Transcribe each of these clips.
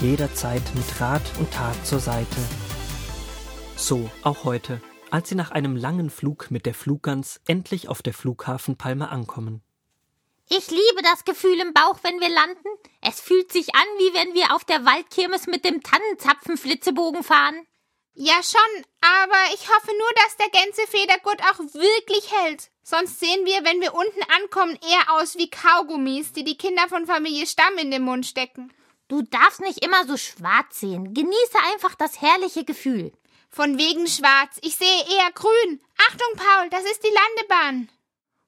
jederzeit mit Rat und Tat zur Seite. So auch heute als sie nach einem langen Flug mit der Fluggans endlich auf der Flughafenpalme ankommen. Ich liebe das Gefühl im Bauch, wenn wir landen. Es fühlt sich an, wie wenn wir auf der Waldkirmes mit dem Tannenzapfen-Flitzebogen fahren. Ja, schon, aber ich hoffe nur, dass der Gänsefedergurt auch wirklich hält. Sonst sehen wir, wenn wir unten ankommen, eher aus wie Kaugummis, die die Kinder von Familie Stamm in den Mund stecken. Du darfst nicht immer so schwarz sehen. Genieße einfach das herrliche Gefühl. Von wegen schwarz. Ich sehe eher grün. Achtung, Paul, das ist die Landebahn.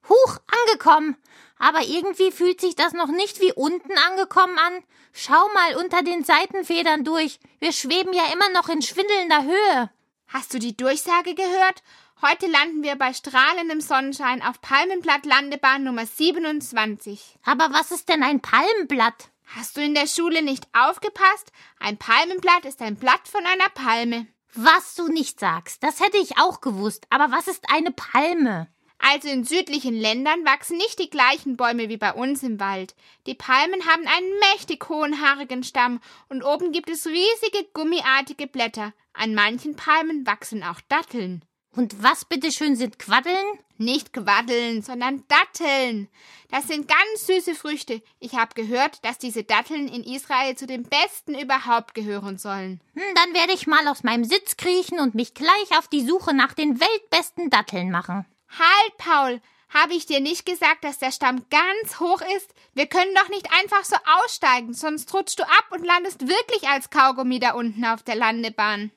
Huch, angekommen. Aber irgendwie fühlt sich das noch nicht wie unten angekommen an. Schau mal unter den Seitenfedern durch. Wir schweben ja immer noch in schwindelnder Höhe. Hast du die Durchsage gehört? Heute landen wir bei strahlendem Sonnenschein auf Palmenblatt Landebahn Nummer 27. Aber was ist denn ein Palmenblatt? Hast du in der Schule nicht aufgepasst? Ein Palmenblatt ist ein Blatt von einer Palme. Was du nicht sagst, das hätte ich auch gewusst. Aber was ist eine Palme? Also in südlichen Ländern wachsen nicht die gleichen Bäume wie bei uns im Wald. Die Palmen haben einen mächtig hohen haarigen Stamm und oben gibt es riesige gummiartige Blätter. An manchen Palmen wachsen auch Datteln. Und was bitteschön sind Quaddeln? Nicht Quaddeln, sondern Datteln. Das sind ganz süße Früchte. Ich habe gehört, dass diese Datteln in Israel zu den besten überhaupt gehören sollen. Hm, dann werde ich mal aus meinem Sitz kriechen und mich gleich auf die Suche nach den weltbesten Datteln machen. Halt, Paul! Habe ich dir nicht gesagt, dass der Stamm ganz hoch ist? Wir können doch nicht einfach so aussteigen, sonst rutschst du ab und landest wirklich als Kaugummi da unten auf der Landebahn.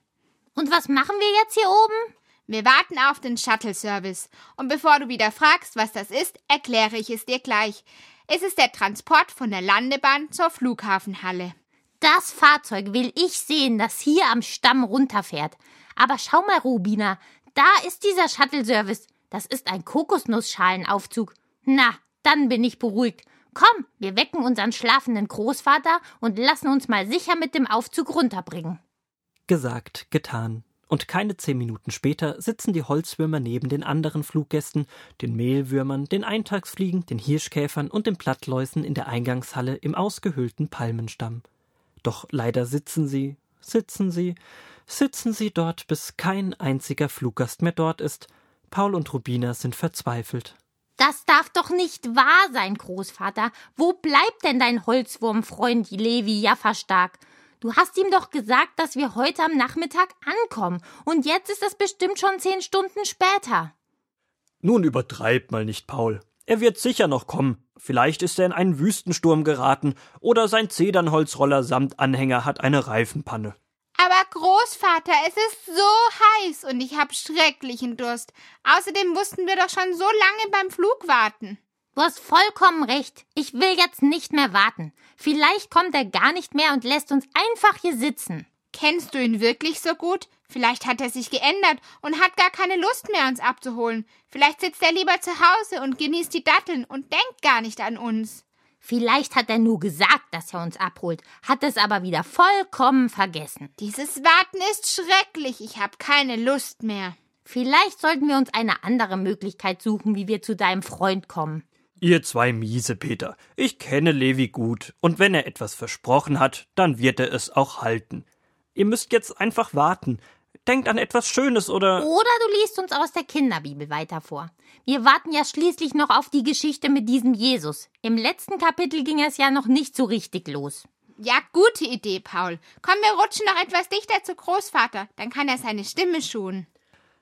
Und was machen wir jetzt hier oben? Wir warten auf den Shuttle-Service. Und bevor du wieder fragst, was das ist, erkläre ich es dir gleich. Es ist der Transport von der Landebahn zur Flughafenhalle. Das Fahrzeug will ich sehen, das hier am Stamm runterfährt. Aber schau mal, Rubina, da ist dieser Shuttle-Service. Das ist ein Kokosnusssschalenaufzug. Na, dann bin ich beruhigt. Komm, wir wecken unseren schlafenden Großvater und lassen uns mal sicher mit dem Aufzug runterbringen. Gesagt, getan. Und keine zehn Minuten später sitzen die Holzwürmer neben den anderen Fluggästen, den Mehlwürmern, den Eintagsfliegen, den Hirschkäfern und den Plattläusen in der Eingangshalle im ausgehöhlten Palmenstamm. Doch leider sitzen sie, sitzen sie, sitzen sie dort, bis kein einziger Fluggast mehr dort ist. Paul und Rubina sind verzweifelt. Das darf doch nicht wahr sein, Großvater. Wo bleibt denn dein Holzwurmfreund Levi Jaffa-Stark? Du hast ihm doch gesagt, dass wir heute am Nachmittag ankommen. Und jetzt ist es bestimmt schon zehn Stunden später. Nun übertreib mal nicht, Paul. Er wird sicher noch kommen. Vielleicht ist er in einen Wüstensturm geraten oder sein Zedernholzroller samt Anhänger hat eine Reifenpanne. Aber Großvater, es ist so heiß und ich hab schrecklichen Durst. Außerdem mussten wir doch schon so lange beim Flug warten. Du hast vollkommen recht. Ich will jetzt nicht mehr warten. Vielleicht kommt er gar nicht mehr und lässt uns einfach hier sitzen. Kennst du ihn wirklich so gut? Vielleicht hat er sich geändert und hat gar keine Lust mehr, uns abzuholen. Vielleicht sitzt er lieber zu Hause und genießt die Datteln und denkt gar nicht an uns. Vielleicht hat er nur gesagt, dass er uns abholt, hat es aber wieder vollkommen vergessen. Dieses Warten ist schrecklich. Ich habe keine Lust mehr. Vielleicht sollten wir uns eine andere Möglichkeit suchen, wie wir zu deinem Freund kommen. Ihr zwei miese Peter. Ich kenne Levi gut, und wenn er etwas versprochen hat, dann wird er es auch halten. Ihr müsst jetzt einfach warten. Denkt an etwas Schönes oder. Oder du liest uns aus der Kinderbibel weiter vor. Wir warten ja schließlich noch auf die Geschichte mit diesem Jesus. Im letzten Kapitel ging es ja noch nicht so richtig los. Ja, gute Idee, Paul. Komm, wir rutschen noch etwas dichter zu Großvater, dann kann er seine Stimme schonen.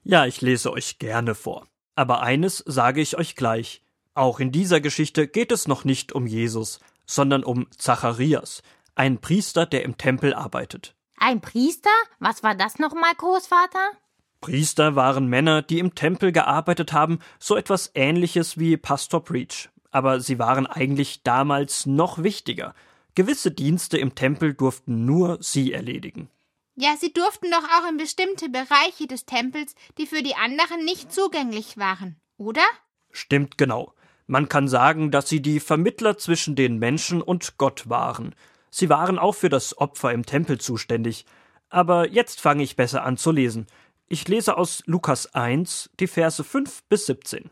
Ja, ich lese euch gerne vor. Aber eines sage ich euch gleich. Auch in dieser Geschichte geht es noch nicht um Jesus, sondern um Zacharias, ein Priester, der im Tempel arbeitet. Ein Priester? Was war das nochmal, Großvater? Priester waren Männer, die im Tempel gearbeitet haben, so etwas ähnliches wie Pastor Preach. Aber sie waren eigentlich damals noch wichtiger. Gewisse Dienste im Tempel durften nur sie erledigen. Ja, sie durften doch auch in bestimmte Bereiche des Tempels, die für die anderen nicht zugänglich waren, oder? Stimmt genau. Man kann sagen, dass sie die Vermittler zwischen den Menschen und Gott waren. Sie waren auch für das Opfer im Tempel zuständig. Aber jetzt fange ich besser an zu lesen. Ich lese aus Lukas 1 die Verse 5 bis 17.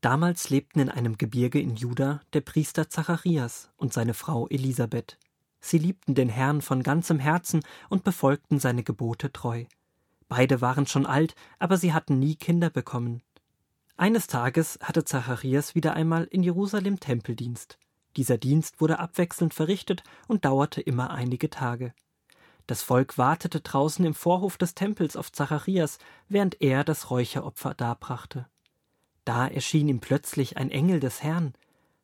Damals lebten in einem Gebirge in Juda der Priester Zacharias und seine Frau Elisabeth. Sie liebten den Herrn von ganzem Herzen und befolgten seine Gebote treu. Beide waren schon alt, aber sie hatten nie Kinder bekommen. Eines Tages hatte Zacharias wieder einmal in Jerusalem Tempeldienst. Dieser Dienst wurde abwechselnd verrichtet und dauerte immer einige Tage. Das Volk wartete draußen im Vorhof des Tempels auf Zacharias, während er das Räucheropfer darbrachte. Da erschien ihm plötzlich ein Engel des Herrn.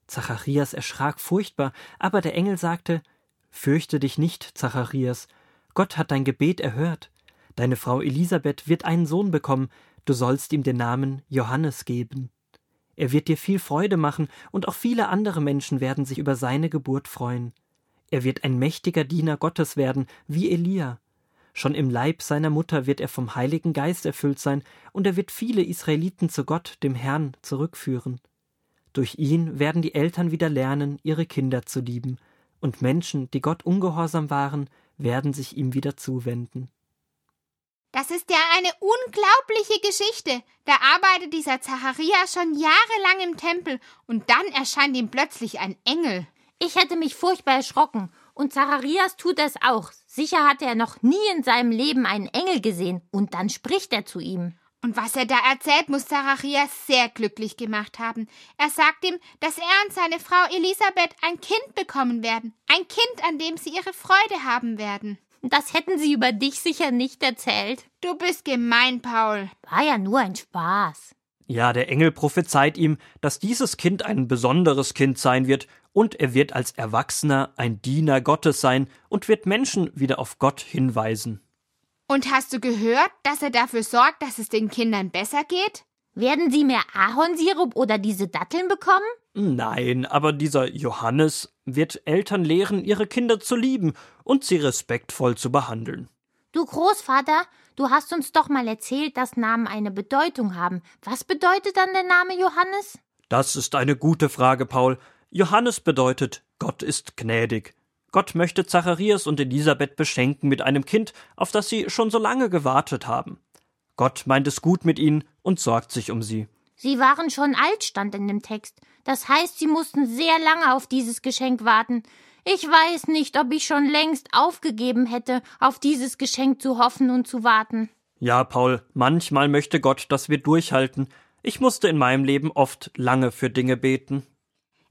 Zacharias erschrak furchtbar, aber der Engel sagte Fürchte dich nicht, Zacharias, Gott hat dein Gebet erhört. Deine Frau Elisabeth wird einen Sohn bekommen, du sollst ihm den Namen Johannes geben. Er wird dir viel Freude machen, und auch viele andere Menschen werden sich über seine Geburt freuen. Er wird ein mächtiger Diener Gottes werden, wie Elia. Schon im Leib seiner Mutter wird er vom Heiligen Geist erfüllt sein, und er wird viele Israeliten zu Gott, dem Herrn, zurückführen. Durch ihn werden die Eltern wieder lernen, ihre Kinder zu lieben, und Menschen, die Gott ungehorsam waren, werden sich ihm wieder zuwenden. Das ist ja eine unglaubliche Geschichte. Da arbeitet dieser Zacharias schon jahrelang im Tempel und dann erscheint ihm plötzlich ein Engel. Ich hätte mich furchtbar erschrocken. Und Zacharias tut es auch. Sicher hat er noch nie in seinem Leben einen Engel gesehen. Und dann spricht er zu ihm. Und was er da erzählt, muss Zacharias sehr glücklich gemacht haben. Er sagt ihm, dass er und seine Frau Elisabeth ein Kind bekommen werden. Ein Kind, an dem sie ihre Freude haben werden. Das hätten sie über dich sicher nicht erzählt. Du bist gemein, Paul. War ja nur ein Spaß. Ja, der Engel prophezeit ihm, dass dieses Kind ein besonderes Kind sein wird, und er wird als Erwachsener ein Diener Gottes sein und wird Menschen wieder auf Gott hinweisen. Und hast du gehört, dass er dafür sorgt, dass es den Kindern besser geht? Werden sie mehr Ahornsirup oder diese Datteln bekommen? Nein, aber dieser Johannes wird Eltern lehren, ihre Kinder zu lieben und sie respektvoll zu behandeln. Du Großvater, du hast uns doch mal erzählt, dass Namen eine Bedeutung haben. Was bedeutet dann der Name Johannes? Das ist eine gute Frage, Paul. Johannes bedeutet Gott ist gnädig. Gott möchte Zacharias und Elisabeth beschenken mit einem Kind, auf das sie schon so lange gewartet haben. Gott meint es gut mit ihnen und sorgt sich um sie. Sie waren schon alt, stand in dem Text. Das heißt, sie mussten sehr lange auf dieses Geschenk warten. Ich weiß nicht, ob ich schon längst aufgegeben hätte, auf dieses Geschenk zu hoffen und zu warten. Ja, Paul, manchmal möchte Gott, dass wir durchhalten. Ich musste in meinem Leben oft lange für Dinge beten.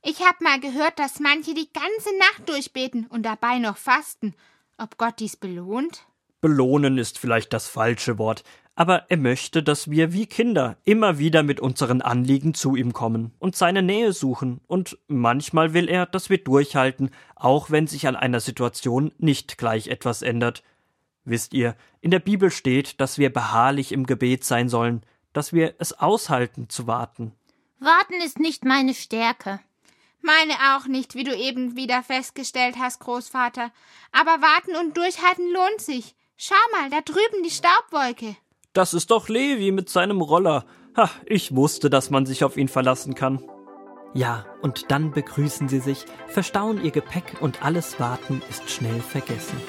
Ich hab mal gehört, dass manche die ganze Nacht durchbeten und dabei noch fasten. Ob Gott dies belohnt? Belohnen ist vielleicht das falsche Wort, aber er möchte, dass wir wie Kinder immer wieder mit unseren Anliegen zu ihm kommen und seine Nähe suchen, und manchmal will er, dass wir durchhalten, auch wenn sich an einer Situation nicht gleich etwas ändert. Wisst ihr, in der Bibel steht, dass wir beharrlich im Gebet sein sollen, dass wir es aushalten zu warten. Warten ist nicht meine Stärke. Meine auch nicht, wie du eben wieder festgestellt hast, Großvater. Aber warten und durchhalten lohnt sich. Schau mal, da drüben die Staubwolke. Das ist doch Levi mit seinem Roller. Ha, ich wusste, dass man sich auf ihn verlassen kann. Ja, und dann begrüßen sie sich, verstauen ihr Gepäck und alles Warten ist schnell vergessen.